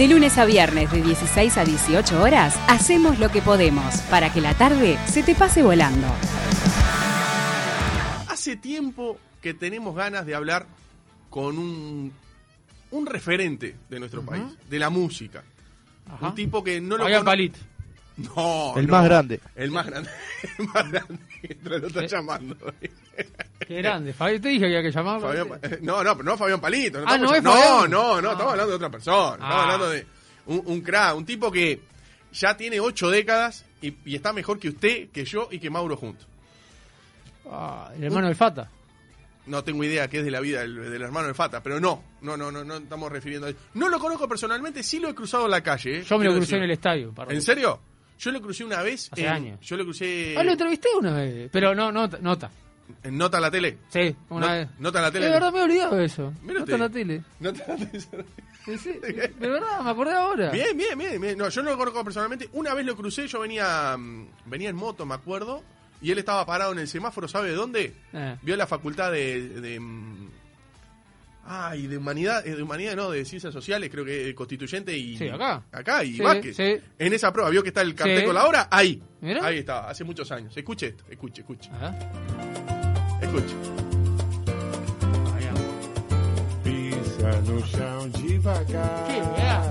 De lunes a viernes de 16 a 18 horas, hacemos lo que podemos para que la tarde se te pase volando. Hace tiempo que tenemos ganas de hablar con un, un referente de nuestro país, de la música. Un tipo que no lo Fabián Palit. No, El no. más grande. El más grande. El más grande. Lo está llamando. Qué grande. Fabián, te dije que había que llamarlo. Fabián Pa- no, no, pero no Fabián Palito. Ah, estamos ¿no es no, Fabián? no, no, Ah. estamos hablando de otra persona. Estamos Ah. hablando de un, un crack, un tipo que ya tiene ocho décadas y, y está mejor que usted, que yo y que Mauro juntos. Ah, el hermano del Fata. No tengo idea qué es de la vida del, del hermano de Fata, pero no, no, no, no, no estamos refiriendo a No lo conozco personalmente, sí lo he cruzado en la calle. ¿eh? Yo me lo crucé en el estadio. ¿En serio? Yo lo crucé una vez. Hace en- años. Yo lo crucé Ah, lo entrevisté una vez. Pero no, nota. nota. en Nota la Tele. Sí, una No- vez. Nota en la Tele. De verdad me he olvidado de eso. Mira nota usted. la tele. Nota la Tele. Sí, sí, de verdad, me acordé ahora. Bien, bien, bien, bien. No, yo no lo conozco personalmente. Una vez lo crucé, yo venía mm, venía en moto, me acuerdo, y él estaba parado en el semáforo, ¿sabe de dónde? Eh. Vio la facultad de... de mm, Ay, de humanidad, eh, de humanidad no, de ciencias sociales, creo que constituyente y... Sí, acá. Acá, y Sí, Vázquez. sí. En esa prueba, vio que está el cartel Sí. con la hora, ahí. Mira. Ahí estaba, hace muchos años. Escuche esto, escuche, escuche, Ah, escuche. Qué weá.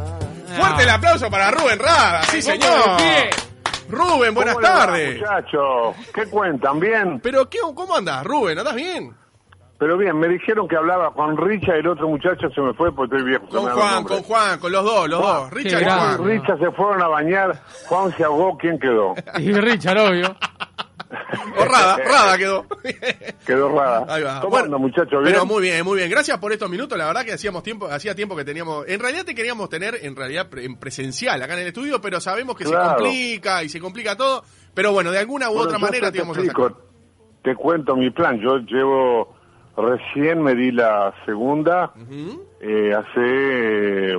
Fuerte el Ah. aplauso para Rubén Rada, sí señor. Rubén, buenas ¿Cómo le va, tardes. Muchachos, ¿qué cuentan? ¿Bien? Pero, ¿qué, ¿cómo andás, Rubén? ¿Andás bien? Pero bien, me dijeron que hablaba con Richa y el otro muchacho se me fue porque estoy viejo. se Con Juan, con Juan, con los dos, los dos. Richard y. Juan. Richa se fueron a bañar, Juan se ahogó, ¿quién quedó? Y Richard, obvio. O Rada, Rada quedó. Quedó rara. Ahí va. ¿Cómo Bueno, anda, muchachos? ¿Bien? Pero muy bien, muy bien. Gracias por estos minutos. La verdad que hacíamos tiempo, hacía tiempo que teníamos. En realidad te queríamos tener en realidad en presencial acá en el estudio, pero sabemos que se complica y se complica todo. Pero bueno, de alguna u Bueno, otra manera te, te íbamos a explico, sacar. te cuento mi plan. Yo llevo, recién me di la segunda, eh, hace, eh,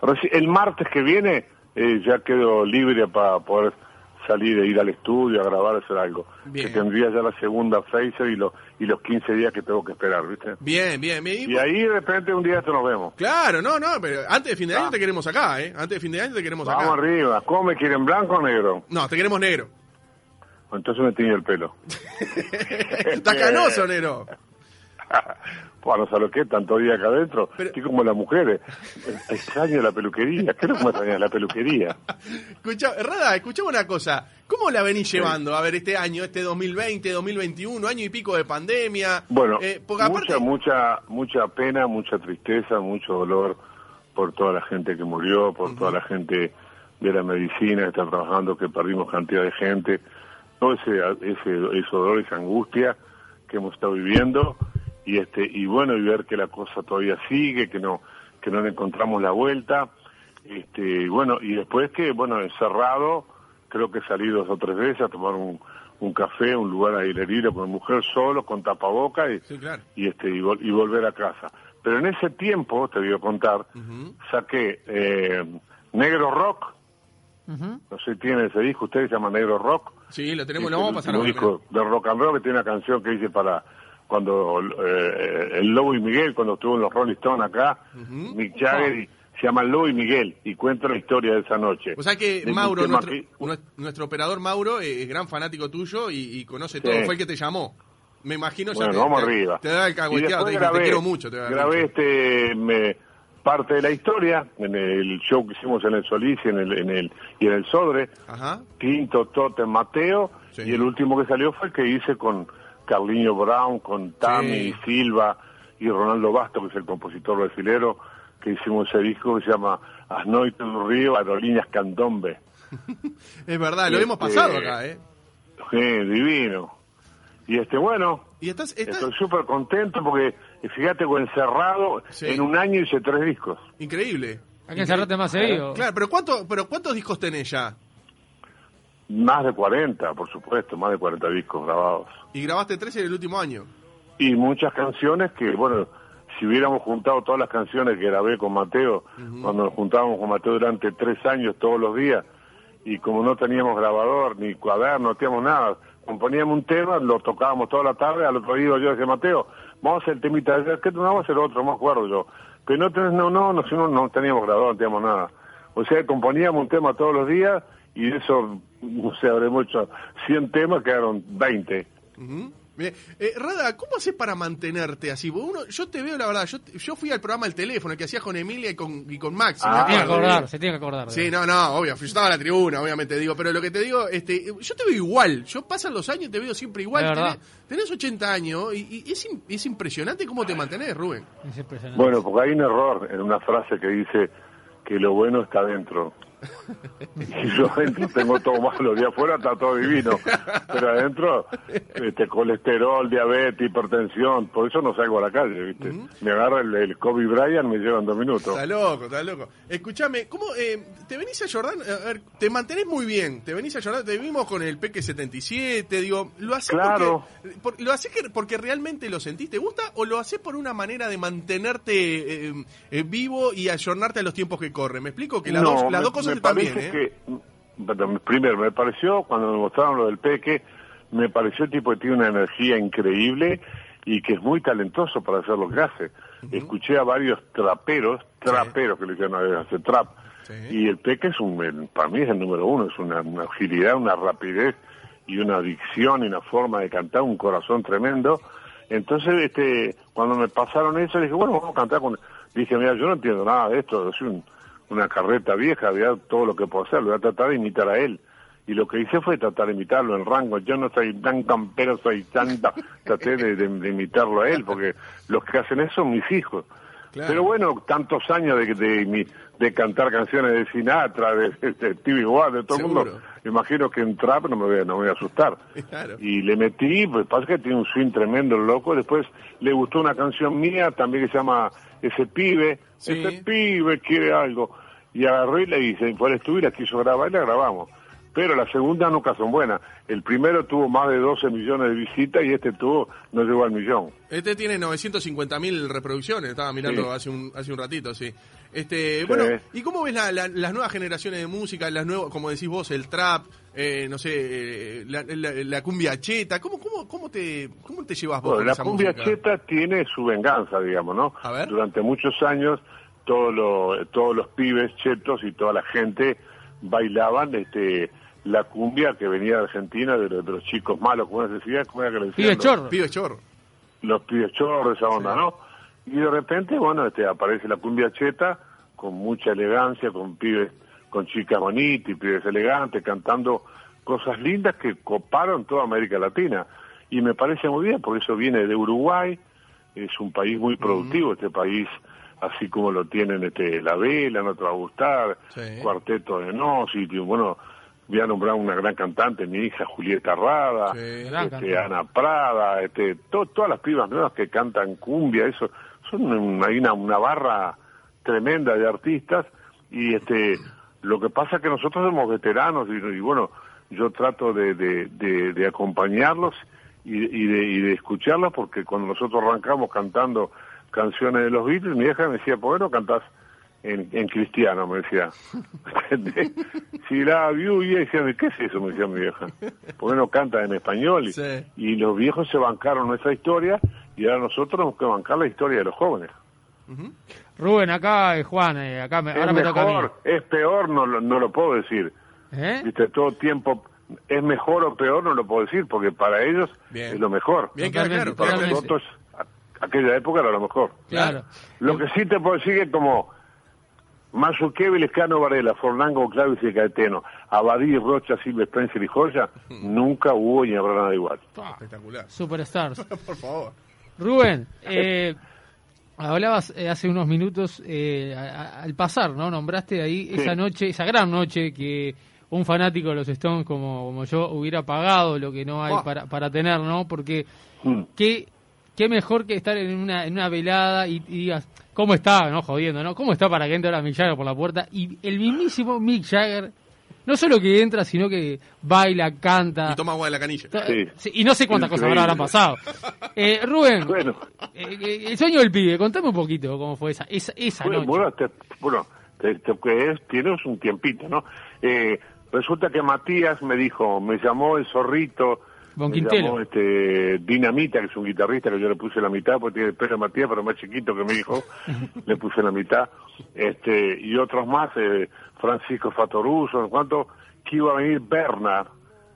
reci- el martes que viene eh, ya quedo libre para poder salir e ir al estudio a grabar, hacer algo. Bien. Que tendría ya la segunda Phaser y, los y los 15 días que tengo que esperar, ¿viste? Bien, bien, bien. Y ahí de repente un día esto nos vemos. Claro, no, no, pero antes de fin de año Ah. te queremos acá, ¿eh? Antes de fin de año te queremos Vamos acá. arriba. ¿Cómo me quieren, blanco o negro? No, te queremos negro. Entonces me tiñe el pelo. Está canoso, negro. Bueno, ¿sabes qué? Tanto día acá adentro. Pero- Estoy como las mujeres. Extraño la peluquería. ¿Qué es lo que me extraña la peluquería? Escucha, Rada, escuchame una cosa. ¿Cómo la venís llevando? A ver, este año, este 2020, 2021, año y pico de pandemia. Bueno, Eh, porque aparte, mucha, mucha, mucha pena, mucha tristeza, mucho dolor por toda la gente que murió, por toda la gente de la medicina que está trabajando, que perdimos cantidad de gente. Todo ese, ese, ese dolor, esa angustia que hemos estado viviendo y este y bueno y ver que la cosa todavía sigue, que no que no le encontramos la vuelta. Este, y bueno, y después que, bueno, encerrado, creo que salí dos o tres veces a tomar un, un café, un lugar a aire libre con mi mujer solo, con tapaboca y, Sí, claro. y este y, vol- y volver a casa. Pero en ese tiempo, te voy a contar, saqué eh, Negro Rock, no sé si tiene ese disco, ustedes se llama Negro Rock. Sí, lo tenemos, Es lo vamos a pasar ahora. disco de rock and roll que tiene una canción que dice para cuando eh, el Lobo y Miguel cuando estuvo en los Rolling Stones acá Ujú. Mick Jagger se llama Lobo y Miguel y cuenta la historia de esa noche O sea que De Mauro, nuestro, que- nues- nuestro operador Mauro, eh, es gran fanático tuyo y, y conoce Sí. todo. Fue el que te llamó. Me imagino ya bueno te, vamos te- arriba Te da el cagüeteado, te, dijo, te grabé, quiero mucho. Te grabé mucho. este me- parte de la historia en el show que hicimos en el Solís y en el, en el y en el Sodre Ajá. Quinto, Tote, Mateo, Sí. y el último que salió fue el que hice con Carliño Brown, con Tami Sí. Silva y Ronaldo Basto, que es el compositor brasilero, que hicimos ese disco que se llama As Noites do Río, Aerolíneas Candombe. Es verdad, lo Este- hemos pasado acá, ¿eh? Sí, divino. Y este, bueno, Y estás, estás estoy súper contento porque, fíjate, encerrado, Sí. en un año hice tres discos. increíble. Hay que encerrarte más seguido. Claro, pero, ¿cuánto, pero ¿cuántos discos tenés ya? Más de 40, por supuesto, más de 40 discos grabados. Y grabaste tres en el último año. y muchas canciones que, bueno, si hubiéramos juntado todas las canciones que grabé con Mateo, cuando nos juntábamos con Mateo durante tres años todos los días, y como no teníamos grabador ni cuaderno, no teníamos nada, componíamos un tema, lo tocábamos toda la tarde, al otro día yo decía, Mateo, vamos a hacer el temita, ¿qué no vamos a hacer otro? No me acuerdo yo. Pero no, tenés- no, no, nosotros no teníamos grabado, no teníamos nada. O sea, componíamos un tema todos los días y de eso, no sé, habremos hecho 100 temas, quedaron 20. Ujú. Bien. Eh, Rada, ¿cómo haces para mantenerte así? Uno, yo te veo, la verdad, yo, yo fui al programa El Teléfono, el que hacías con Emilia y con, y con Maxi. Ah, ¿me Se tiene que acordar, se tiene que acordar. Sí, no, no, obvio, yo estaba en la tribuna, obviamente digo, pero lo que te digo, este, yo te veo igual, yo pasan los años y te veo siempre igual. Tenés, tenés 80 años y, y es, im- es impresionante cómo te mantenés, Rubén. Es impresionante. Bueno, porque hay un error en una frase que dice que lo bueno está dentro. Y yo adentro tengo todo malo, de afuera está todo divino, pero adentro este colesterol, diabetes, hipertensión, por eso no salgo a la calle, ¿viste? Me agarra el, el Kobe Bryant, me llevan dos minutos. Está loco, está loco. Escúchame, ¿cómo eh, te venís a Jordán? A ver, te mantenés muy bien, te venís a Jordán, te vimos con el Peque 77, digo, ¿lo haces Claro. porque, por- ¿lo haces que- porque realmente lo sentís, te gusta o lo haces por una manera de mantenerte eh, eh, vivo y ayornarte a los tiempos que corren? ¿Me explico? Que las, No, dos, las me- dos cosas me parece ¿eh? que, primero, me pareció, cuando me mostraron lo del Peque, me pareció el tipo que tiene una energía increíble y que es muy talentoso para hacer lo que hace. Escuché a varios traperos, traperos que le dicen a veces, trap, Sí. y el Peque es un, para mí es el número uno, es una, una agilidad, una rapidez y una dicción y una forma de cantar, un corazón tremendo. Entonces, este, cuando me pasaron eso, dije, bueno, vamos a cantar con... Dije, mira, yo no entiendo nada de esto, es un- una carreta vieja, vea todo lo que puedo hacer, lo voy a tratar de imitar a él. Y lo que hice fue tratar de imitarlo en rango. Yo no soy tan campero, soy tanta. Traté de imitarlo a él, porque los que hacen eso son mis hijos. Claro. Pero bueno, tantos años de, de, de cantar canciones de Sinatra, de, de Stevie Wonder, de todo el mundo, imagino que en trap no me voy a, no me voy a asustar. Claro. Y le metí, pues pasa que tiene un swing tremendo el loco. Después le gustó una canción mía también que se llama Ese pibe, Sí. ese pibe quiere algo. Y agarré y le hice, y la quiso grabar y la grabamos. Pero las segundas nunca son buenas. El primero tuvo más de 12 millones de visitas y este tuvo, no llegó al millón. Este tiene 950 mil reproducciones, estaba mirando Sí. hace un hace un ratito, sí. Este, bueno, ¿y cómo ves la- la- las nuevas generaciones de música, las nuevas, como decís vos, el trap, eh, no sé, eh, la, la- la cumbia cheta? ¿Cómo, cómo, cómo te cómo te llevas vos Bueno, con la esa cumbia música? cheta tiene su venganza, digamos, ¿no? A ver. Durante muchos años todos los todos los pibes chetos y toda la gente bailaban este la cumbia que venía de Argentina de, los- de los chicos malos, como se decía, ¿cómo era que le decían? Pibe Los- chorro. Pibe chorro. los pibes chorros, esa onda, ¿no? Y de repente, bueno, este, aparece la cumbia cheta con mucha elegancia, con pibes, con chicas bonitas y pibes elegantes, cantando cosas lindas que coparon toda América Latina. Y me parece muy bien, porque eso viene de Uruguay, es un país muy productivo, este país, así como lo tienen este La Vela, no te va a gustar, Sí. Cuarteto de Nos, y bueno, voy a nombrar una gran cantante, mi hija Julieta Rada, Sí. Este. Ana Prada, este, to- todas las pibas nuevas que cantan cumbia, eso, son hay una, una barra tremenda de artistas y este, lo que pasa es que nosotros somos veteranos y, y bueno, yo trato de, de, de- de acompañarlos y, y de, y de escucharlos porque cuando nosotros arrancamos cantando canciones de los Beatles, mi hija me decía, ¿por qué no cantás en, en cristiano? Me decía. Si la vio y decía, ¿qué es eso? Me decía mi vieja. ¿Por qué no canta en español? Y, Sí. y los viejos se bancaron nuestra historia y ahora nosotros tenemos que bancar la historia de los jóvenes. Rubén, acá es Juan, eh, acá me, ahora es me toca a mí. mejor, es peor, no, lo- no lo puedo decir. ¿Eh? Viste, todo tiempo es mejor o peor, no lo puedo decir, porque para ellos Bien. es lo mejor. Bien, claro. Para claro. totalmente. nosotros, aquella época era lo mejor. Claro. Lo que sí te puedo decir es como Mazzucchetti, Lescano, Varela, Fornango, Clavis y Caetano, Abadí, Rocha, Silva, Spencer y Joya, nunca hubo ni habrá nada igual. Pa, Espectacular. Superstars. Por favor. Rubén, eh, hablabas eh, hace unos minutos eh, a- a- al pasar, ¿no? Nombraste ahí esa noche, esa gran noche que un fanático de los Stones como, como yo hubiera pagado lo que no hay para, para tener, ¿no? Porque Mm. qué, qué mejor que estar en una, en una velada y, y digas, ¿cómo está? No, jodiendo, ¿no? ¿Cómo está para que entre ahora Mick Jagger por la puerta? Y el mismísimo Mick Jagger, no solo que entra, sino que baila, canta. Y toma agua de la canilla. Sí. y no sé cuántas cosas Increíble. habrán pasado. Eh, Rubén, Bueno. eh, eh, el sueño del pibe, contame un poquito cómo fue esa, esa, esa Bueno, noche. bueno, te- bueno, te- te- que es- tienes un tiempito, ¿no? Eh, resulta que Matías me dijo, me llamó el zorrito Bon me llamó este Dinamita, que es un guitarrista que yo le puse la mitad, porque tiene el pelo de Matías, pero más chiquito que mi hijo, le puse la mitad. Este, y otros más, eh, Francisco Fatoruso, en cuanto que iba a venir Bernard,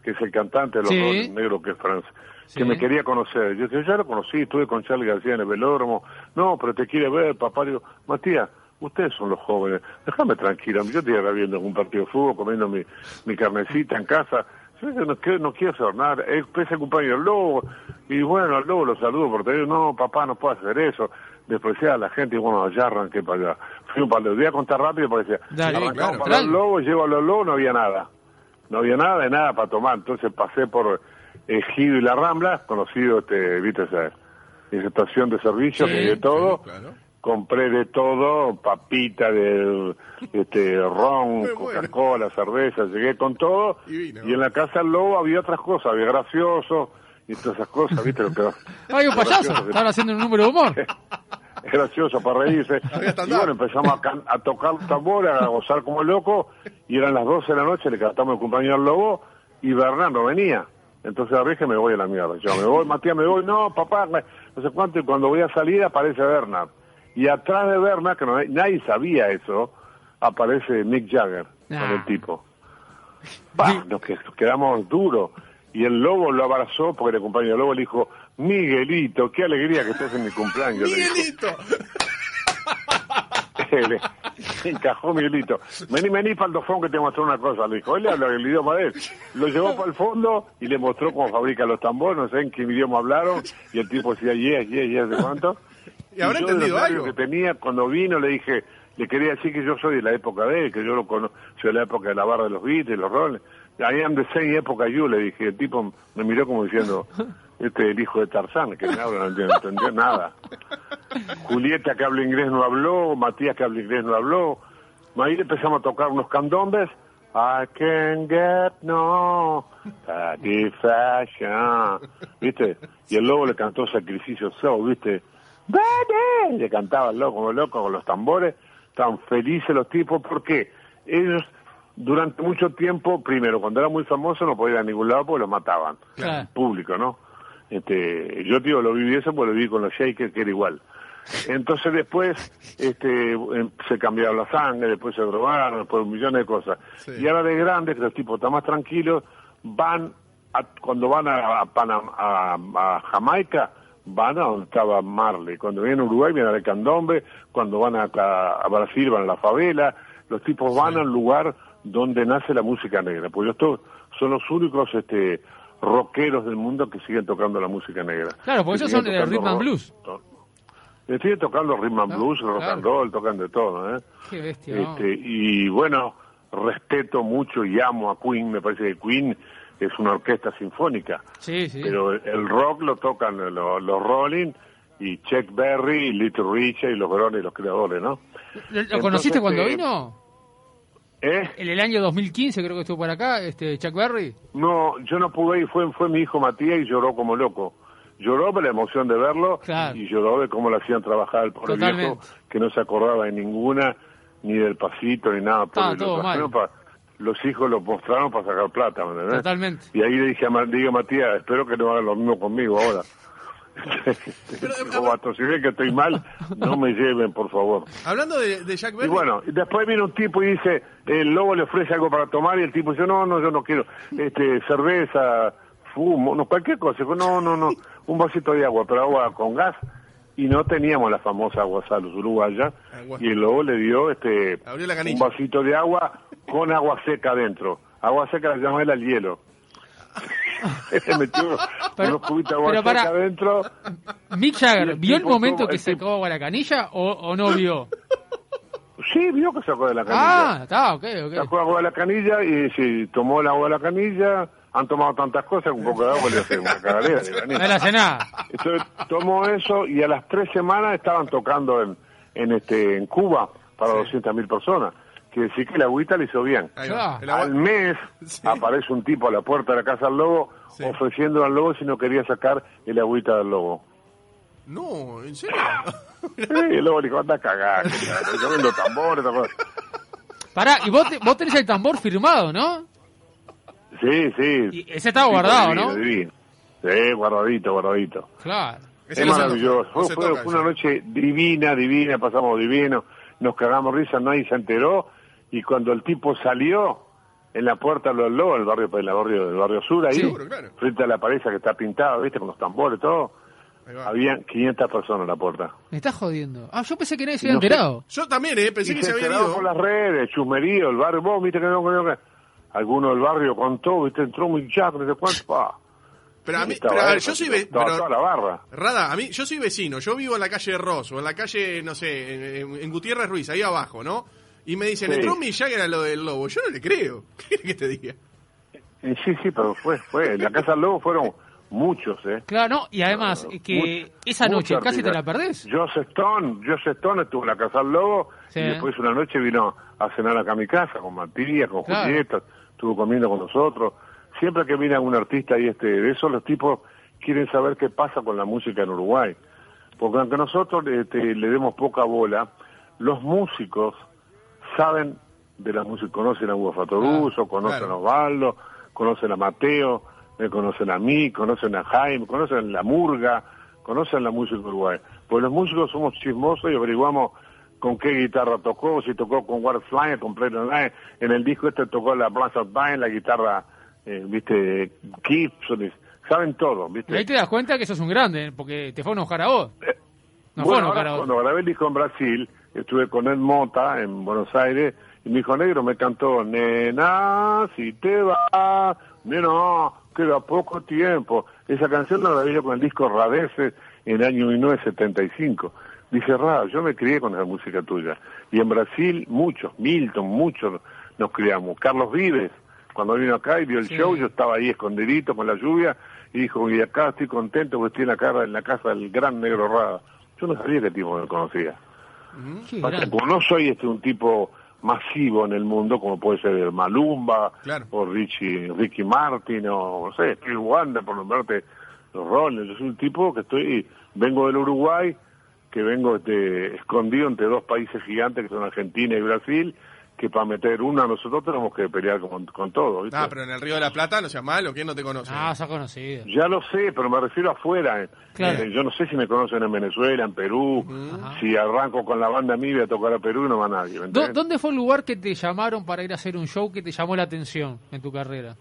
que es el cantante de los Sí. Negros, que es Franz, Sí. que me quería conocer. Yo dije, ya lo conocí, estuve con Charlie García en el velódromo. No, pero te quiere ver, papá. Digo, Matías, ustedes son los jóvenes, déjame tranquilo. Yo estoy acá viendo un partido de fútbol, comiendo mi, mi carnecita en casa. Yo no quiero, no quiero hacer nada. Es el cumpleaños del lobo. Y bueno, al lobo lo saludo por teléfono. No, papá, no puedo hacer eso. Despreciar a la gente y bueno, allá arranqué para allá. Fui un par de voy a contar rápido porque decía, Dale. arrancamos claro, para claro. los lobos, llego a los lobos, no había nada. No había nada de nada para tomar. Entonces pasé por Ejido y La Rambla, conocido, este, viste, esa, esa estación de servicio Sí, que de todo. sí, claro. Compré de todo, papita, de, este, ron. Coca-Cola, cerveza, llegué con todo. Y en la casa del lobo había otras cosas, había gracioso y todas esas cosas, viste, lo que Ay, un payaso. Estaban haciendo un número de humor. gracioso para reírse. Y bueno, empezamos a, can- a tocar tambores, a gozar como loco, y eran las 12 de la noche, le cantamos el cumpleaños al lobo, y Bernardo venía. Entonces dije, me voy a la mierda. Yo me voy, Matías, me voy, no, papá, me- no sé cuánto, y cuando voy a salir aparece Bernard. Y atrás de Bernard, que no- nadie sabía eso, aparece Mick Jagger, con Ah. el tipo. Bah, nos, que- nos quedamos duros. Y el lobo lo abrazó, porque el compañero lobo le dijo, Miguelito, qué alegría que estés en mi cumpleaños. Miguelito. le, encajó Miguelito. Vení, vení, Faldofón, que te mostró una cosa. Le dijo, él habla el idioma de él. Lo llevó para el fondo y le mostró cómo fabrica los tambores, no sé en qué idioma hablaron. Y el tipo decía, yes, yes, yes, ¿de cuánto? ¿Y habrá yo entendido algo? que tenía, cuando vino, le dije, le quería decir que yo soy de la época de él, que yo lo conozco, soy de la época de la barra de los Beatles, los roles. I am the same época you, le dije. El tipo me miró como diciendo, este es el hijo de Tarzán, que no entiende- entendió nada. Julieta que habla inglés no habló, Matías que habla inglés no habló. Ahí le empezamos a tocar unos candombes. I can get no satisfaction. ¿Viste? Y el lobo le cantó Sacrificio Show, ¿viste? ¡Vete! Le cantaba el loco como loco con los tambores. Tan felices los tipos porque ellos durante mucho tiempo, primero, cuando era muy famoso no podían ir a ningún lado porque los mataban. Claro. El público, ¿no? Este, yo, tío, lo viví eso porque lo viví con los Shakers, que era igual. Entonces después este, em, se cambiaron la sangre, después se drogaron, después millones de cosas. Sí. Y ahora de grandes, que los tipos están más tranquilos, van, a- cuando van a, a, Panam- a- a Jamaica, van a donde estaba Marley. Cuando vienen a Uruguay vienen al Candombe, cuando van a, a- Brasil van a la favela. Los tipos van al lugar donde nace la música negra. Porque estos son los únicos este, rockeros del mundo que siguen tocando la música negra. Claro, porque Que ellos son de tocando rhythm and rock. blues. Le siguen tocando rhythm and Ah, blues, rock claro. and roll, tocan de todo, ¿eh? Qué bestia. ¿no? Este, y bueno, respeto mucho y amo a Queen, me parece que Queen es una orquesta sinfónica, Sí, sí. pero el, el rock lo tocan los, los Rolling y Chuck Berry, y Little Richard y los Verones, los creadores, ¿no? ¿Lo, lo conociste cuando eh, vino? ¿Eh? En el año 2015 creo que estuvo por acá, este Chuck Berry. No, yo no pude ir, fue, fue mi hijo Matías y lloró como loco. Lloró por la emoción de verlo Claro. y lloró de cómo le hacían trabajar al pobre Totalmente. viejo, que no se acordaba de ninguna, ni del pasito, ni nada. Estaba Pobre, lo todo trajeron mal. Los hijos lo mostraron para sacar plata, ¿me entendés? Totalmente. Y ahí le dije a, dije a Matías, espero que no hagan lo mismo conmigo ahora. "Vato, si ven que estoy mal, no me lleven, por favor. Hablando de, de Jack Y Berry. bueno, y después viene un tipo y dice, el lobo le ofrece algo para tomar y el tipo dice, no, no, yo no quiero, este, cerveza, fumo, no, cualquier cosa. Dijo, no, no, no, un vasito de agua, pero agua con gas. Y no teníamos la famosa agua salus uruguaya. Agua. Y el lobo le dio este un vasito de agua con agua seca adentro. Agua seca la llama él al hielo. Le metió Pero- unos cubitos de agua seca para- adentro. Mick Jagger, ¿vio el momento que el tipo- sacó agua la canilla o, o no vio? Sí, vio que sacó de la canilla. ah, está, ok, ok. Sacó agua de la canilla y sí, tomó el agua de la canilla. Han tomado tantas cosas, un poco de agua le hace una nada. Entonces tomó eso y a las tres semanas estaban tocando en, en este en Cuba para 200.000 personas. Quiere decir que la agüita le hizo bien. Ahí va. Ah. Al mes Sí. aparece un tipo a la puerta de la casa del lobo Sí. ofreciendo al lobo si no quería sacar el agüita del lobo. No, ¿en serio? Sí, el lobo le dijo, anda a cagar, yo vendo tambores, cosas. Pará, y vos, te- vos tenés el tambor firmado, ¿no? Sí, sí. Y ese estaba guardado, divino, ¿no? divino. Sí, guardadito, guardadito. Claro. Es maravilloso. Fue, una noche divina, divina, pasamos divino, nos cagamos risa, nadie se enteró y cuando el tipo salió en la puerta de los lobos, el barrio, el barrio, el barrio sur, ahí, frente a la pareja que está pintada, ¿viste? Con los tambores, todo. Habían 500 personas en la puerta. Me estás jodiendo. Ah, yo pensé que nadie se había enterado. Yo también, ¿eh? Pensé que se, había ido. por las redes, chumerío, el barrio, vos, viste que no, que Alguno del barrio contó, viste, entró muy chato, no sé cuánto, Pero a mí, pero a ver, yo soy vecino. la barra. Rada, a mí, yo soy vecino, yo vivo en la calle de Ross, o en la calle, no sé, en, Gutiérrez Ruiz, ahí abajo, ¿no? Y me dicen, entró un Jagger a lo del lobo. Yo no le creo. ¿Qué que te diga? Sí, sí, pero fue, fue. En la casa del lobo fueron muchos, ¿eh? Claro, no, y además, que esa noche casi te la perdés. Joseph Stone, Joseph Stone estuvo en la casa del lobo y después una noche vino a cenar acá a mi casa con Matías, con Julieta, estuvo comiendo con nosotros. Siempre que viene algún artista y este, de eso los tipos quieren saber qué pasa con la música en Uruguay. Porque aunque nosotros este, le demos poca bola, los músicos saben de la música, conocen a Hugo Fatoruso, conocen a Osvaldo, conocen a Mateo, me conocen a mí, conocen a Jaime, conocen la murga, conocen la música Uruguay. Pues los músicos somos chismosos y averiguamos con qué guitarra tocó, si tocó con Flyer, con Plato Line, en el disco este tocó la Blast of la guitarra, eh, viste, Gibson, saben todo, viste. Y ahí te das cuenta que sos un grande, porque te fue a enojar a vos. Eh, no fue a enojar a vos. Cuando grabé el disco en Brasil, estuve con Ed Mota en Buenos Aires, y mi hijo negro me cantó, nena, si te va, nena, queda poco tiempo. Esa canción la grabé yo con el disco Radeces en el año 1975. Dije, Ra, yo me crié con esa música tuya. Y en Brasil, muchos, Milton, muchos nos criamos. Carlos Vives, cuando vino acá y vio el show, yo estaba ahí escondidito con la lluvia y dijo, y acá estoy contento porque estoy en la, cara, en la casa del gran negro Rada. Yo no sabía qué tipo me conocía. como no soy este un tipo masivo en el mundo, como puede ser el Malumba, o Richie, Ricky Martin, o no sé, Steve Wonder, por nombrarte los roles. Yo soy un tipo que estoy, vengo del Uruguay, que vengo este, escondido entre dos países gigantes que son Argentina y Brasil, que para meter una nosotros tenemos que pelear con, con todo. Ah, pero en el Río de la Plata no seas malo, ¿quién no te conoce? Ah, se ha conocido. Ya lo sé, pero me refiero afuera. Eh. Eh, yo no sé si me conocen en Venezuela, en Perú, si arranco con la banda mí voy a tocar a Perú no va nadie. ¿Dónde fue el lugar que te llamaron para ir a hacer un show que te llamó la atención en tu carrera?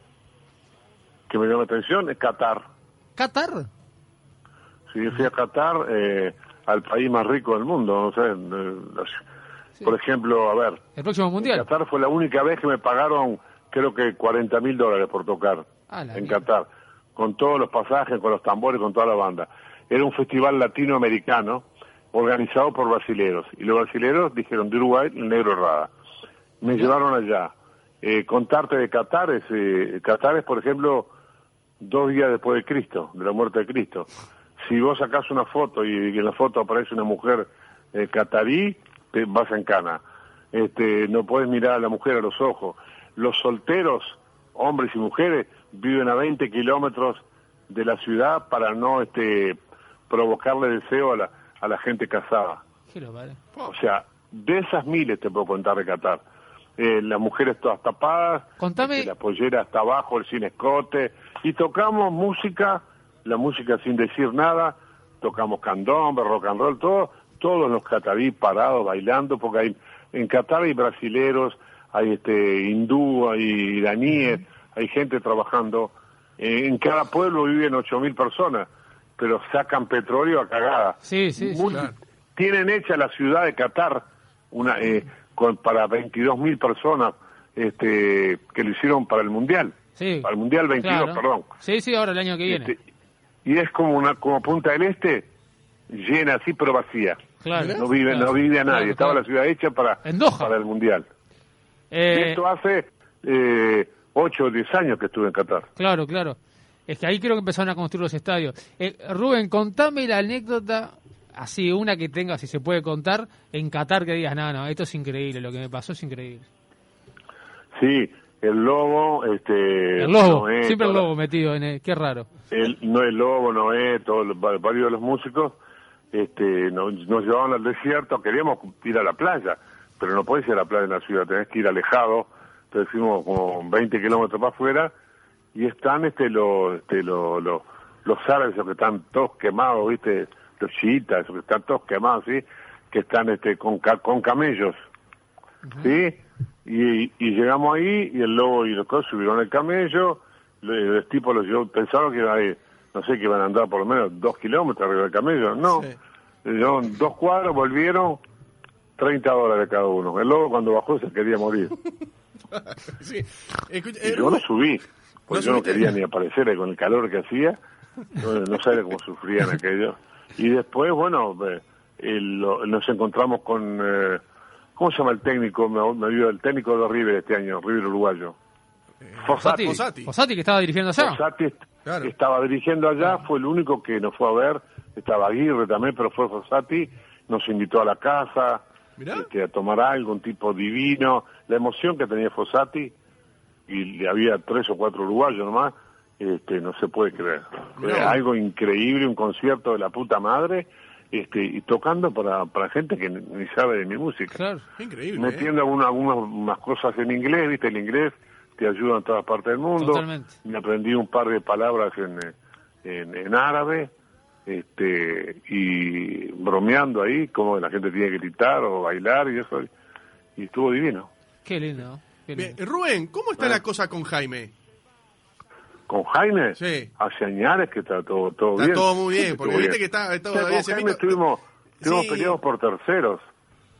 Que me llamó la atención es Qatar. ¿Qatar? Sí, fui a Qatar, eh, al país más rico del mundo, no sé, por ejemplo, a ver. El próximo mundial. Qatar fue la única vez que me pagaron, creo que 40 mil dólares por tocar en Qatar, con todos los pasajes, con los tambores, con toda la banda. Era un festival latinoamericano organizado por brasileros. Y los brasileros dijeron de Uruguay, el negro Rada. Me llevaron allá. Eh, contarte de Qatar es, eh, Qatar es, por ejemplo, dos días después de Cristo, de la muerte de Cristo. Si vos sacás una foto y en la foto aparece una mujer eh, catarí, te vas en cana. Este, no puedes mirar a la mujer a los ojos. Los solteros, hombres y mujeres, viven a 20 kilómetros de la ciudad para no este, provocarle deseo a la, a la gente casada. O sea, de esas miles te puedo contar de Qatar. Eh, las mujeres todas tapadas, este, la pollera hasta abajo, el sin escote, y tocamos música, la música sin decir nada, tocamos candombe, rock and roll, todo, todos los catarí parados bailando, porque hay, en Qatar hay brasileros, hay este hindú, hay iraníes, hay gente trabajando. En cada pueblo viven ocho mil personas, pero sacan petróleo a cagada. Sí, sí, sí Tienen hecha la ciudad de Qatar una eh, con, para 22 mil personas este, que lo hicieron para el Mundial. Sí, para el Mundial 22, perdón. Sí, sí, ahora el año que viene. Este, y es como una como Punta del Este, llena así pero vacía. No vive, no vive a nadie. Estaba la ciudad hecha para, para el Mundial. Eh, esto hace eh, 8 o 10 años que estuve en Qatar. Claro, claro. Es que ahí creo que empezaron a construir los estadios. Eh, Rubén, contame la anécdota, así una que tenga, si se puede contar, en Qatar que digas, no, no, esto es increíble, lo que me pasó es increíble. Sí, el lobo, este... El lobo, siempre el lobo metido en el, qué raro. El, no el lobo, no es, todos varios de los músicos este, nos, llevaban al desierto, queríamos ir a la playa, pero no puedes ir a la playa en la ciudad, tenés que ir alejado, entonces fuimos como 20 kilómetros para afuera y están este, los, este, los, los árabes, esos que están todos quemados, ¿viste? Los chiitas, que están todos quemados, ¿sí? Que están este, con, con camellos, ¿sí? Y, y, llegamos ahí y el lobo y los cosas subieron el camello, el tipo los llevó, pensaron que iba a ir, no sé, que iban a andar por lo menos dos kilómetros arriba del camello, no. Llevaron dos cuadros, volvieron, 30 dólares cada uno. El lobo cuando bajó se quería morir. sí. y yo no subí, porque yo no quería ni aparecer con el calor que hacía, no, no sabía cómo sufrían aquellos. Y después, bueno, nos encontramos con, eh, ¿cómo se llama el técnico? Me, me dio el técnico de River este año, River uruguayo. Eh, Fossati. Fossati. que estaba dirigiendo allá. Fossati estaba dirigiendo allá, fue el único que nos fue a ver, estaba Aguirre también, pero fue Fossati, nos invitó a la casa, este, a tomar algo, un tipo divino, la emoción que tenía Fossati, y había tres o cuatro uruguayos nomás, este, no se puede creer. algo increíble, un concierto de la puta madre, este, y tocando para, para gente que ni sabe de mi música. Claro, increíble. ¿eh? Metiendo algunas, algunas cosas en inglés, viste, el inglés te ayuda en todas partes del mundo. Me aprendí un par de palabras en, en, en árabe, este, y bromeando ahí, como la gente tiene que gritar o bailar y eso, y estuvo divino. Qué lindo. Rubén, ¿cómo está la cosa con Jaime? ¿Con Jaime? Sí. Hace años que está todo, todo está bien. todo muy bien, porque viste que está todavía con Jaime estuvimos, estuvimos peleados por terceros.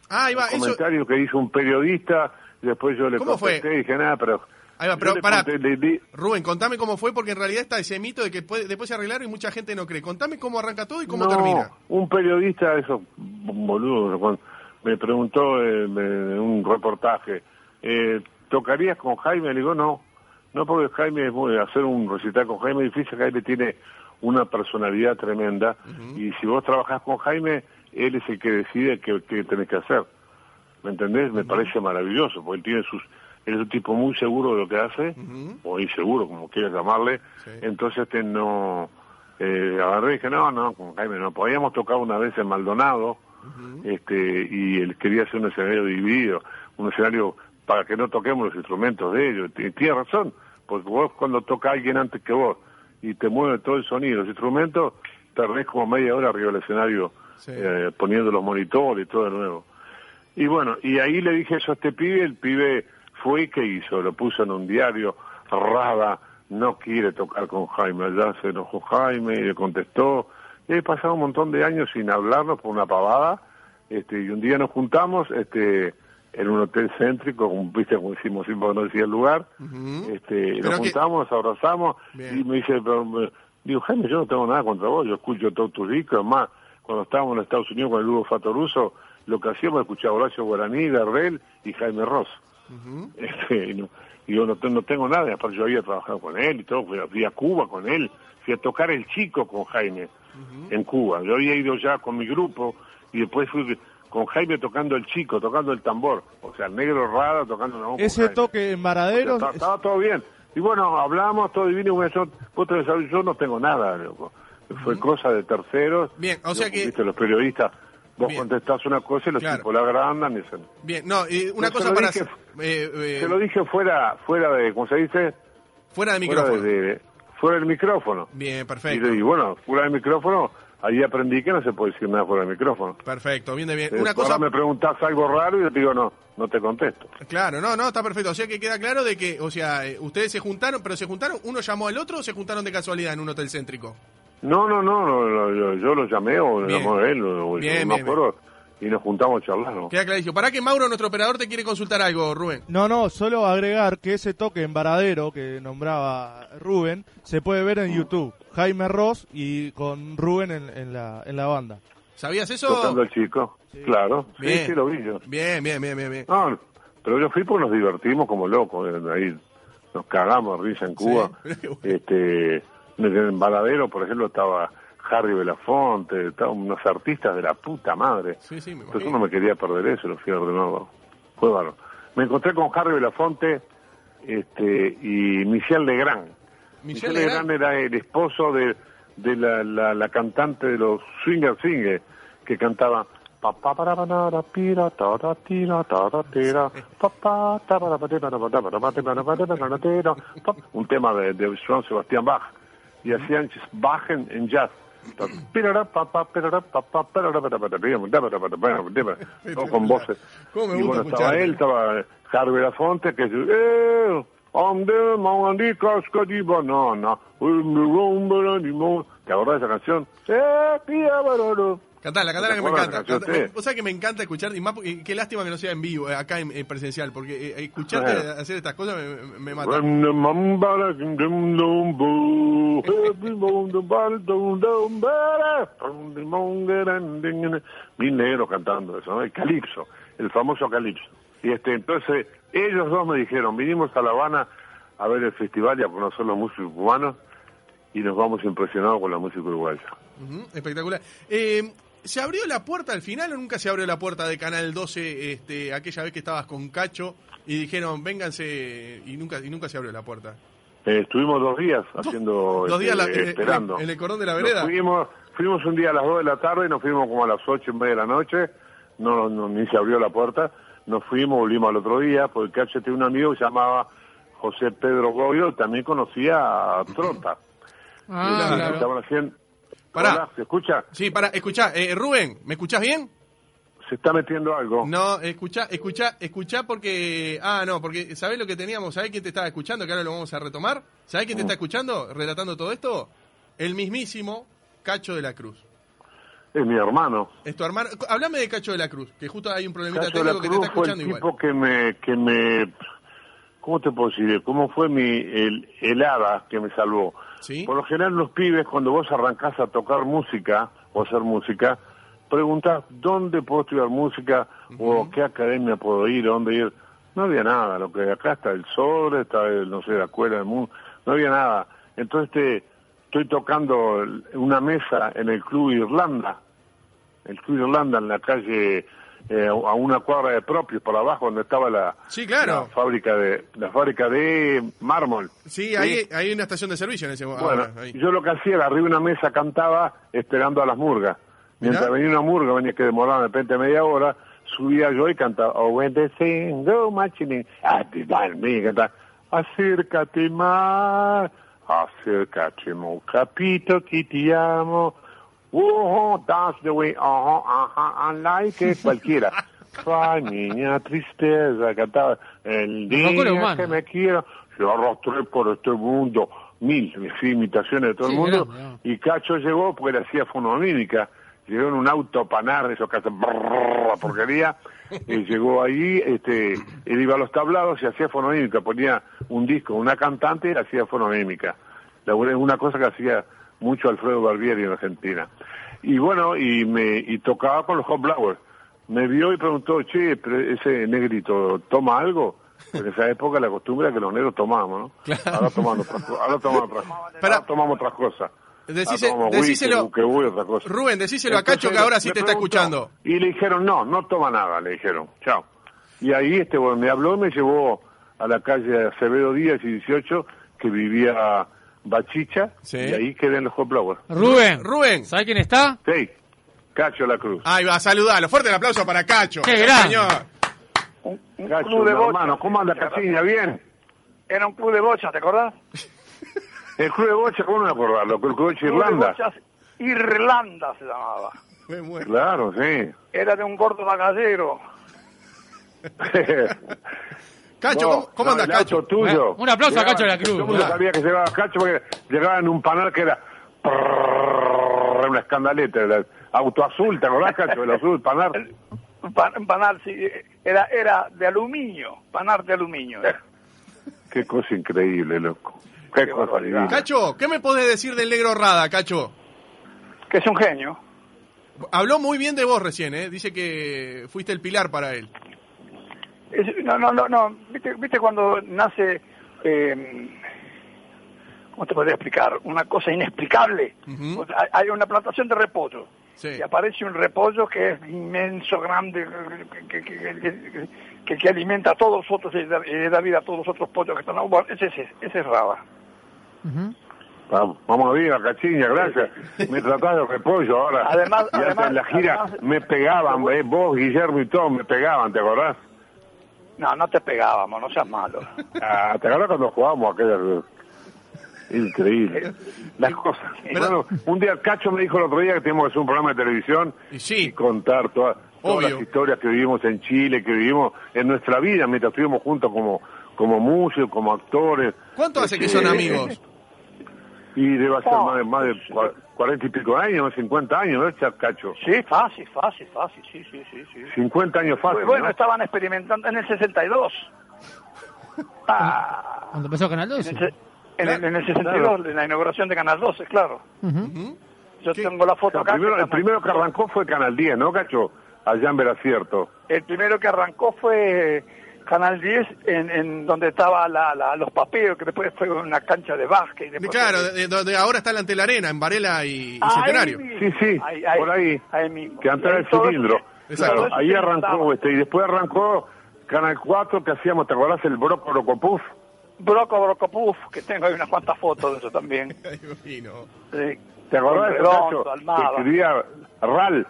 Ah, ahí va, un comentario que hizo un periodista, y después yo le ¿Cómo contesté fue? y dije, nada, pero... Ahí va, pero pará, Rubén, contame cómo fue, porque en realidad está ese mito de que después se arreglaron y mucha gente no cree. Contame cómo arranca todo y cómo no, termina. un periodista, eso, boludo, me preguntó en un reportaje, eh, ¿tocarías con Jaime? Le digo, no, no porque Jaime, hacer un recital con Jaime es difícil, Jaime tiene una personalidad tremenda y si vos trabajás con Jaime, él es el que decide qué, qué tenés que hacer. ¿Me entendés? Me parece maravilloso, porque él tiene sus él es un tipo muy seguro de lo que hace, o inseguro, como quieras llamarle, entonces este no, eh, agarré y dije, no, no, con Jaime no, podíamos tocar una vez en Maldonado, este, y él quería hacer un escenario dividido, un escenario para que no toquemos los instrumentos de ellos, y tiene razón, porque vos cuando toca alguien antes que vos, y te mueve todo el sonido, los instrumentos, tardés como media hora arriba del escenario, eh, poniendo los monitores y todo de nuevo. Y bueno, y ahí le dije eso a este pibe, el pibe fue que hizo, lo puso en un diario, Rada no quiere tocar con Jaime, allá se enojó Jaime y le contestó, y he pasado un montón de años sin hablarnos por una pavada, este, y un día nos juntamos, este, en un hotel céntrico, como viste como hicimos siempre no decía el lugar, este, nos juntamos, nos abrazamos, y me dice, pero, digo, Jaime, yo no tengo nada contra vos, yo escucho todos tus discos, además, cuando estábamos en Estados Unidos con el Hugo Fatoruso, lo que hacíamos escuchar Horacio Guaraní, Gardel y Jaime Ross. Este, y, yo no, no, tengo nada, aparte yo había trabajado con él y todo, fui a, Cuba con él, fui a tocar el chico con Jaime en Cuba. Yo había ido ya con mi grupo y después fui con Jaime tocando el chico, tocando el tambor, o sea, el negro raro tocando una Ese toque en Maradero. estaba, todo bien. Y bueno, hablamos, todo divino, vos yo no tengo nada, Fue cosa de terceros. Bien, o sea que... Los periodistas Vos contestás una cosa y los tipos la agrandan y se... Bien, no, y una cosa para... Dije, eh, eh, se lo dije fuera, fuera de, ¿cómo se dice? Fuera de micrófono. Fuera, de, fuera del micrófono. Bien, perfecto. Y, bueno, fuera del micrófono, ahí aprendí que no se puede decir nada fuera del micrófono. Perfecto, bien bien. una cosa... Ahora me preguntás algo raro y te digo no, no te contesto. Claro, no, no, está perfecto. O sea que queda claro de que, o sea, eh, ustedes se juntaron, pero se juntaron, uno llamó al otro o se juntaron de casualidad en un hotel céntrico. No, no, no, yo, lo llamé o lo llamó él, o, bien, no me acuerdo y nos juntamos a charlar. ¿no? Queda clarísimo. ¿Para que Mauro, nuestro operador, te quiere consultar algo, Rubén? No, no, solo agregar que ese toque en Varadero que nombraba Rubén se puede ver en YouTube. Jaime Ross y con Rubén en, la, en la banda. ¿Sabías eso? Tocando el chico, claro. Bien. Sí, sí, lo vi yo. Bien, bien, bien, bien. No, pero yo fui porque nos divertimos como locos. Eh, ahí nos cagamos risa en Cuba. este En Varadero, por ejemplo, estaba Harry Belafonte, unos artistas de la puta madre. Sí, sí, me Entonces uno me quería perder eso, lo fui a de nuevo. Fue bárbaro. Me encontré con Harry Belafonte este, y Michel Legrand. Michel, Legrand era el esposo de, de la, la, la cantante de los Swinger Singers, que cantaba un tema de, de Sebastián Bach y hacían bajen en jazz. Todo con voces. ¿Cómo me y bueno, estaba él, estaba Harvey Lafonte, que dice, eh, rumbo, limón". ¿Te acordás de esa canción? Eh, tía, baroro. Cantala, cantala que me ¿Te acuerdas encanta. Canta-? Vos sabés que me encanta escuchar, y más, qué lástima que no sea en vivo, eh, acá en, en presencial, porque eh, escucharte Ajá. hacer estas cosas me, mata. Mil negros cantando eso, ¿no? El calipso, el famoso calipso. Y este, entonces, ellos dos me dijeron, vinimos a La Habana a ver el festival y a conocer los músicos cubanos y nos vamos impresionados con la música uruguaya. Espectacular. Eh, ¿Se abrió la puerta al final o nunca se abrió la puerta de Canal 12 este, aquella vez que estabas con Cacho y dijeron vénganse y nunca y nunca se abrió la puerta? Eh, estuvimos dos días haciendo, Dos días este, la- en- esperando. en el cordón de la Nos vereda. fuimos, fuimos un día a las 2 de la tarde y nos fuimos como a las ocho y media de la noche. No, no, ni se abrió la puerta. Nos fuimos, volvimos al otro día, porque Cacho tenía un amigo que se llamaba José Pedro Goyo, también conocía a Trota. Ah, claro. Estaban haciendo... Pará. Hola, ¿Se escucha? Sí, para, escuchá, eh, Rubén, ¿me escuchás bien? Se está metiendo algo. No, escuchá, escuchá, escuchá porque... Ah, no, porque ¿sabés lo que teníamos? ¿Sabés quién te estaba escuchando? Que ahora lo vamos a retomar. ¿Sabés quién te está escuchando relatando todo esto? El mismísimo Cacho de la Cruz. Es mi hermano. Es tu hermano. Háblame de Cacho de la Cruz, que justo hay un problemita Cacho de la técnico que te está fue el escuchando igual. tipo que me, que me, ¿cómo te puedo decir? ¿Cómo fue mi, el, el hada que me salvó? ¿Sí? Por lo general los pibes, cuando vos arrancás a tocar música o hacer música, preguntás dónde puedo estudiar música o qué academia puedo ir, dónde ir. No había nada, lo que acá está el sobre, está el, no sé, la escuela del mundo, no había nada. Entonces te, estoy tocando una mesa en el Club Irlanda, el Club Irlanda en la calle eh, a una cuadra de propios por abajo donde estaba la, Sí, claro. la fábrica de la fábrica de mármol. Sí, ahí hay una estación de servicio en ese Bueno, ahora, ahí. yo lo que hacía era arriba de una mesa cantaba esperando a las murgas. Mientras Mirá. venía una murga, venía que demoraba de repente media hora, subía yo y cantaba, oh, when they sing, go marching, cantaba, acércate más, acércate más, capito que te amo, oh, that's the way, ajá, ajá, I like it, cualquiera. Ay, niña, tristeza, cantaba, el día humana. que me quiero, yo arrastré por este mundo, mil, imitaciones de todo el Sí, mundo, grande, ¿no? y Cacho llegó porque le hacía fonomímica, llegó en un auto panar, esos que hacen la porquería, y llegó ahí, este, él iba a los tablados y hacía fonomímica, ponía un disco, una cantante y hacía fonomímica. La una cosa que hacía mucho Alfredo Barbieri en Argentina. Y bueno, y me y tocaba con los Hot Blowers. Me vio y preguntó, che, pero ese negrito, ¿toma algo? En esa época la costumbre era que los negros tomábamos, ¿no? Ahora tomamos otras cosas. Ahora tomamos otras cosas. Pará. Ahora tomamos otras cosas. Decise- Ahora tomamos whisky, decíselo- otra cosa. Rubén, decíselo a Entonces, Cacho que ahora sí te está preguntó, escuchando. Y le dijeron, no, no toma nada, le dijeron, chao. Y ahí este bueno, me habló y me llevó a la calle Acevedo Díaz y 18, que vivía Bachicha, Sí. y ahí quedé en los Hot Blowers. Rubén. Rubén. ¿Sabes quién está? Sí, Cacho La Cruz. Ahí va, saludalo. Fuerte el aplauso para Cacho. Qué Sí, grande. señor. Un, un Cacho, club de hermano, ¿cómo anda Caciña? ¿Bien? Era un club de bocha, ¿te acordás? El Club de Bocha, ¿cómo no me acordarlo? El Club de Bocha Club de Irlanda. bochas Irlanda se llamaba. Me muero. Claro, sí. Era de un gordo bagallero. Cacho, ¿cómo, cómo no, anda el Cacho? tuyo. Un aplauso a Cacho de la Cruz, Todo el mundo ¿verdad? sabía que llegaba Cacho porque llegaba en un panal que era una escandaleta. El auto azul, ¿te acordás, Cacho? El azul, panar. Un, pan- un panar, sí, era, era de aluminio, panar de aluminio. era. Qué cosa increíble, loco. Qué, Qué cosa barbaridad. divina. Cacho, ¿qué me podés decir del negro Rada, Cacho? Que es un genio. Habló muy bien de vos recién, ¿eh? Dice que fuiste el pilar para él. Es- no, no, no, no. ¿Viste, viste cuando nace, eh, ¿cómo te podría explicar? Una cosa inexplicable. Sea, hay- hay una plantación de repollo. Sí. Y aparece un repollo que es inmenso, grande, que, que, que- que- que- que alimenta a todos los otros y da, y da vida a todos los otros pollos que están ahí. Bueno, ese, ese, ese es Raba. Ujú. Vamos, vamos a ver, Cachiña, gracias. Me tratás de repollo ahora. Además- y antes además- en la gira además- me pegaban, eh, vos, Guillermo y todos me pegaban, ¿te acordás? No, no te pegábamos, no seas malo. Ah, ¿Te acordás cuando jugábamos aquella... Increíble. Las cosas. Bueno, un día Cacho me dijo el otro día que teníamos que hacer un programa de televisión Y sí. y contar toda- todas Obvio. las historias que vivimos en Chile, que vivimos en nuestra vida mientras estuvimos juntos como, como músicos, como actores. ¿Cuánto hace que son amigos? Y debe ser más de, más de cua- cuarenta y pico años, 50 años, ¿no, Cha- Cacho? Sí, fácil, fácil, fácil, sí, sí, sí. sí. 50 años fácil, bueno, ¿no? estaban experimentando en el 62. Ah, Cuando empezó Canal en, 12. el, se- en, el, en el 62, en la inauguración de Canal 12, claro. Yo ¿Qué? tengo la O foto sea, acá. primero- el primero que arrancó fue Canal 10, ¿no, Cacho? Allá en Veracierto. El primero que arrancó fue Canal 10, en, en donde estaba la, la- los papeos, que después fue una cancha de básquet. y después Claro, fue- de- donde ahora está la Antelarena, en Varela y, y Ahí Centenario. Sí, sí, por ahí. mismo. Que antes era ahí el cilindro. Claro, ahí arrancó este, y después arrancó Canal 4 que hacíamos, ¿te acordás? El Broco Brocopuf. Broco, Broco, Puff, que tengo ahí unas cuantas fotos de eso también. Ay, imagino. Sí. ¿Te acordás de Cacho? Que escribía Ral,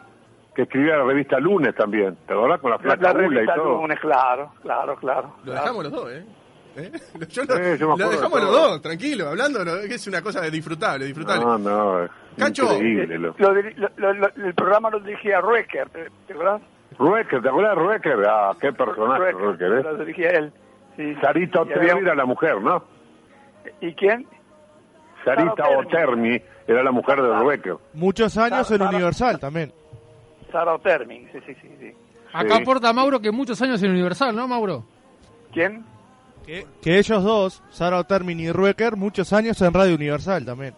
que escribía la revista Lunes también. ¿Te acordás? Con la La, flaca la Bula y revista todo. Lunes, claro, claro, claro. Lo claro. dejamos los dos, ¿eh? ¿Eh? Yo lo, yo lo de dejamos los dos, tranquilo, hablando, es una cosa disfrutable, disfrutable. No, no, Cacho. increíble. Lo. Lo lo- lo- lo- el programa lo dirigía Ruecker, ¿te te acuerdas? Ruecker, ¿te acuerdas de Ruecker? Ah, qué personaje Ruecker, Lo ¿eh? dirigía él. Sí. Sarita había- Otermi era la mujer, ¿no? ¿Y quién? Sarita. Otermi era la mujer de Ruecker. Muchos años en Sara- Universal también. Sara Otermin, sí, sí, sí, sí. Acá Sí. aporta Mauro que muchos años en Universal, ¿no, Mauro? ¿Quién? Que ellos dos, Sara Otermin y Ruecker, muchos años en Radio Universal también.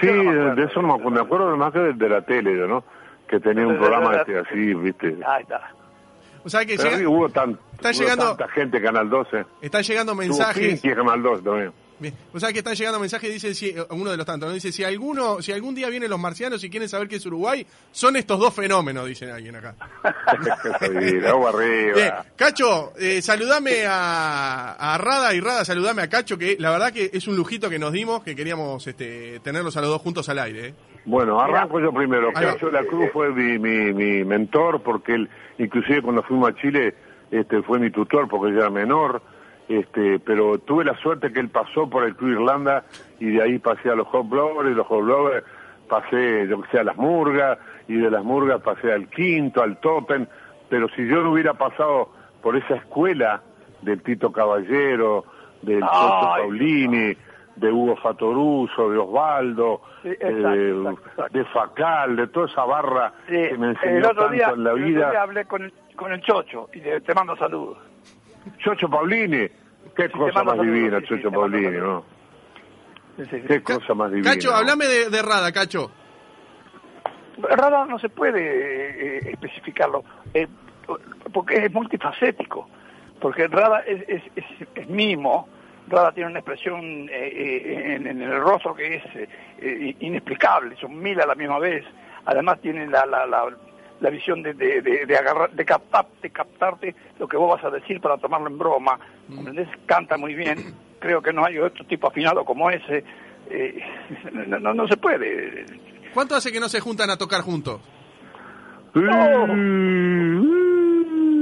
Sí, Yo no me acuerdo. de eso no me acuerdo. Me acuerdo más que de, de la tele, ¿no? Que tenía un De- de- de- programa de- este, así, ¿viste? Ahí está. O sea que llega- hubo, tan, está hubo llegando- tanta gente Canal 12. están llegando mensajes. Pinky Canal 12 también. Bien. O sea que están llegando mensajes, dice si, uno de los tantos, ¿no? Dice, si alguno, si algún día vienen los marcianos y quieren saber qué es Uruguay, son estos dos fenómenos, dicen alguien acá. Sí, agua arriba. Bien, Cacho, eh, saludame a, a Rada y Rada, saludame a Cacho, que la verdad que es un lujito que nos dimos, que queríamos este, tenerlos a los dos juntos al aire. ¿eh? Bueno, arranco yo primero. Cacho la Cruz fue mi, mi, mi mentor porque él, inclusive cuando fuimos a Chile, este, fue mi tutor porque yo era menor. Este, pero tuve la suerte que él pasó por el Club Irlanda y de ahí pasé a los Hot Blowers y los Hot pasé, yo que sé, a las Murgas y de las Murgas pasé al Quinto, al Totem. Pero si yo no hubiera pasado por esa escuela del Tito Caballero, del Toto. Paulini, de Hugo Fatoruso, de Osvaldo, Sí, exacto, eh, exacto, exacto. de Facal, de toda esa barra Sí, que me enseñó el otro tanto día, en la el otro día vida. hablé con el, con el Chocho y te mando saludos. Chocho Paulini, qué cosa más divina, Chocho Paulini. ¿no? Qué cosa más divina. Cacho, hablame de, de Rada, Cacho. Rada no se puede eh, especificarlo, eh, porque es multifacético, porque Rada es, es, es, es mimo, Rada tiene una expresión eh, eh, en, en el rostro que es eh, eh, inexplicable, son mil a la misma vez, además tiene la, la, la, la visión de, de, de, de agarrar, de, captar, de captarte lo que vos vas a decir para tomarlo en broma, ¿entendés? Canta muy bien, creo que no hay otro tipo afinado como ese, eh, no, no, no se puede. ¿Cuánto hace que no se juntan a tocar juntos?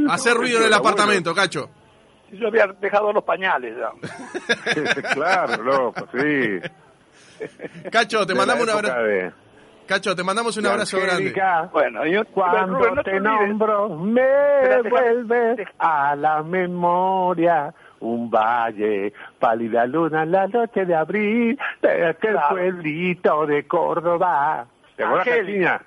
Hacer ruido en el apartamento, Cacho. Yo había dejado los pañales ya. claro, loco, sí. Cacho, te De mandamos un abrazo. Cacho, te mandamos un abrazo grande. Bueno, yo Cuando Rubén, no te nombro, me Espérate, vuelve deja- a la memoria un valle, pálida luna en la noche de abril, de aquel Claro. pueblito de Córdoba. ¿Te acuerdas, Angélica.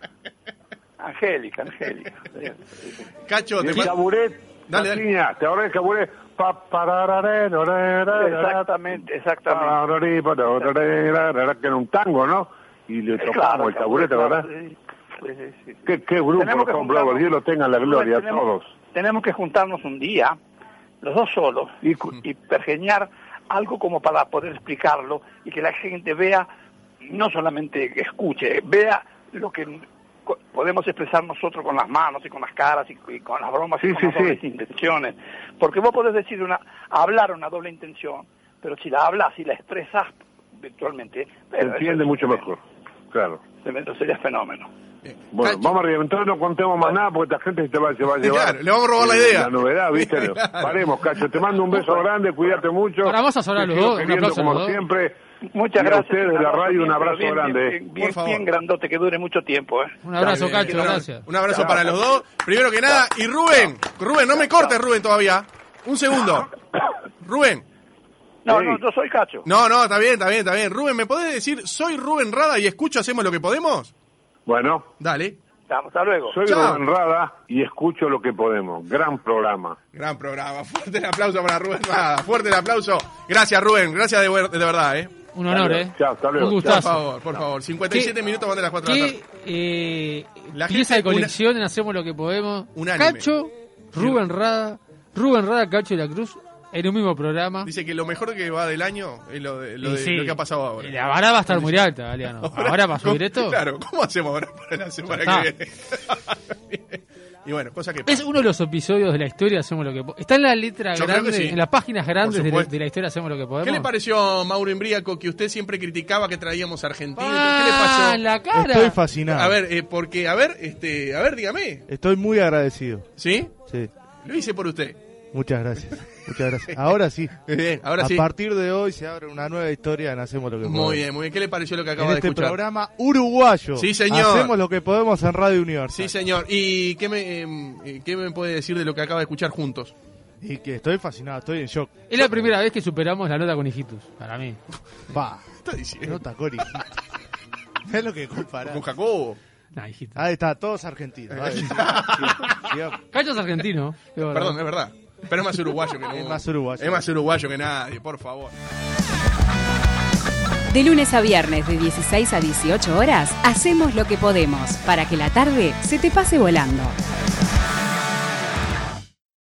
Angélica, Angélica. Cacho, te El caburet, Dale, dale. Cachiña, ¿te acuerdas del caburet? Exactamente, exactamente. que era un tango, ¿no? Y le tocamos Claro, el taburete, ¿verdad? sí, sí, sí. Qué, qué grupo, Tenemos que juntarnos. Dios lo tenga en la gloria a Tenemos- todos. Tenemos que juntarnos un día, los dos solos, y, y pergeñar algo como para poder explicarlo y que la gente vea, no solamente que escuche, vea lo que podemos expresar nosotros con las manos y con las caras y, y con las bromas Sí, y con sí, las dobles sí. intenciones. Porque vos podés decir una, hablar una doble intención, pero si la hablas y la expresas virtualmente, Se entiende mucho mejor, claro. Eso sería fenómeno. Bueno, Cacho. vamos arriba, entonces no contemos más nada porque esta gente se, te va, se va a llevar. Claro, le vamos a robar la eh, idea. La novedad, ¿viste? Claro. Paremos, Cacho, te mando un beso grande, cuídate mucho. Ahora vamos a sonar los dos, un aplauso a como siempre. Muchas Y a gracias. ustedes de la radio, un bien, abrazo bien, grande. Bien, bien, Por favor. bien grandote, que dure mucho tiempo. ¿eh? Un abrazo, Dale, Cacho, gracias. Un abrazo para los dos. Primero que nada, y Rubén, Rubén, no me cortes, Rubén, todavía. Un segundo. Rubén. No, Sí. no, yo soy Cacho. No, no, está bien, está bien, está bien. Rubén, ¿me podés decir, soy Rubén Rada y escucho Hacemos lo que podemos? Bueno, Dale. Vamos, hasta luego. soy Chao. Rubén Rada y escucho lo que podemos. Gran programa. Gran programa. Fuerte el aplauso para Rubén Rada. Fuerte el aplauso. Gracias, Rubén. Gracias de, ver- de verdad, ¿eh? Un honor, ¿eh? Chao, hasta luego. Un Por favor, por favor. 57 ¿Qué- minutos van de las 4 de la ¿Qué tarde. eh, La pieza gente- de colección en Hacemos lo que podemos? Unánime. Cacho, Rubén Rada, Rubén Rada, Cacho de la Cruz, en un mismo programa. Dice que lo mejor que va del año es lo, de, lo, de- sí, lo que ha pasado ahora. La vara va a estar muy alta, Galeano. Ahora para subir ¿cómo- esto. Claro, ¿cómo hacemos ahora para la semana que viene? y bueno, cosa que Es pasa. uno de los episodios de la historia Hacemos lo que podemos. Está en la letra Yo grande, sí. en las páginas grandes de la, supuesto. de la historia Hacemos lo que podemos. ¿Qué le pareció, Mauro Imbriaco, que usted siempre criticaba que traíamos argentinos? Ah, ¿Qué le pasó? la cara. Estoy fascinado. A ver, eh, porque, a ver, este, a ver, dígame. Estoy muy agradecido. ¿Sí? Sí. Lo hice por usted. Muchas gracias. Muchas gracias. Ahora sí. Bien, ahora a sí. partir de hoy se abre una nueva historia en Hacemos lo que podemos. Muy bien, muy bien. ¿Qué le pareció lo que En acaba de este escuchar? programa uruguayo. Sí, señor. Hacemos lo que podemos en Radio Universal. Sí, señor. ¿Y qué me, eh, qué me puede decir de lo que acaba de escuchar juntos? Y que estoy fascinado, estoy en shock. Es la primera vez que superamos la nota con hijitus, para mí. Va, ¿Qué está diciendo? nota Cori. es lo que comparás. Con Jacobo. Nah, hijitus. Ahí está, todos argentinos. Cacho es argentino. Perdón, es verdad. Pero es más uruguayo que no. Es más uruguayo. Es más uruguayo que nadie, por favor. De lunes a viernes de 16 a 18 horas, hacemos lo que podemos para que la tarde se te pase volando.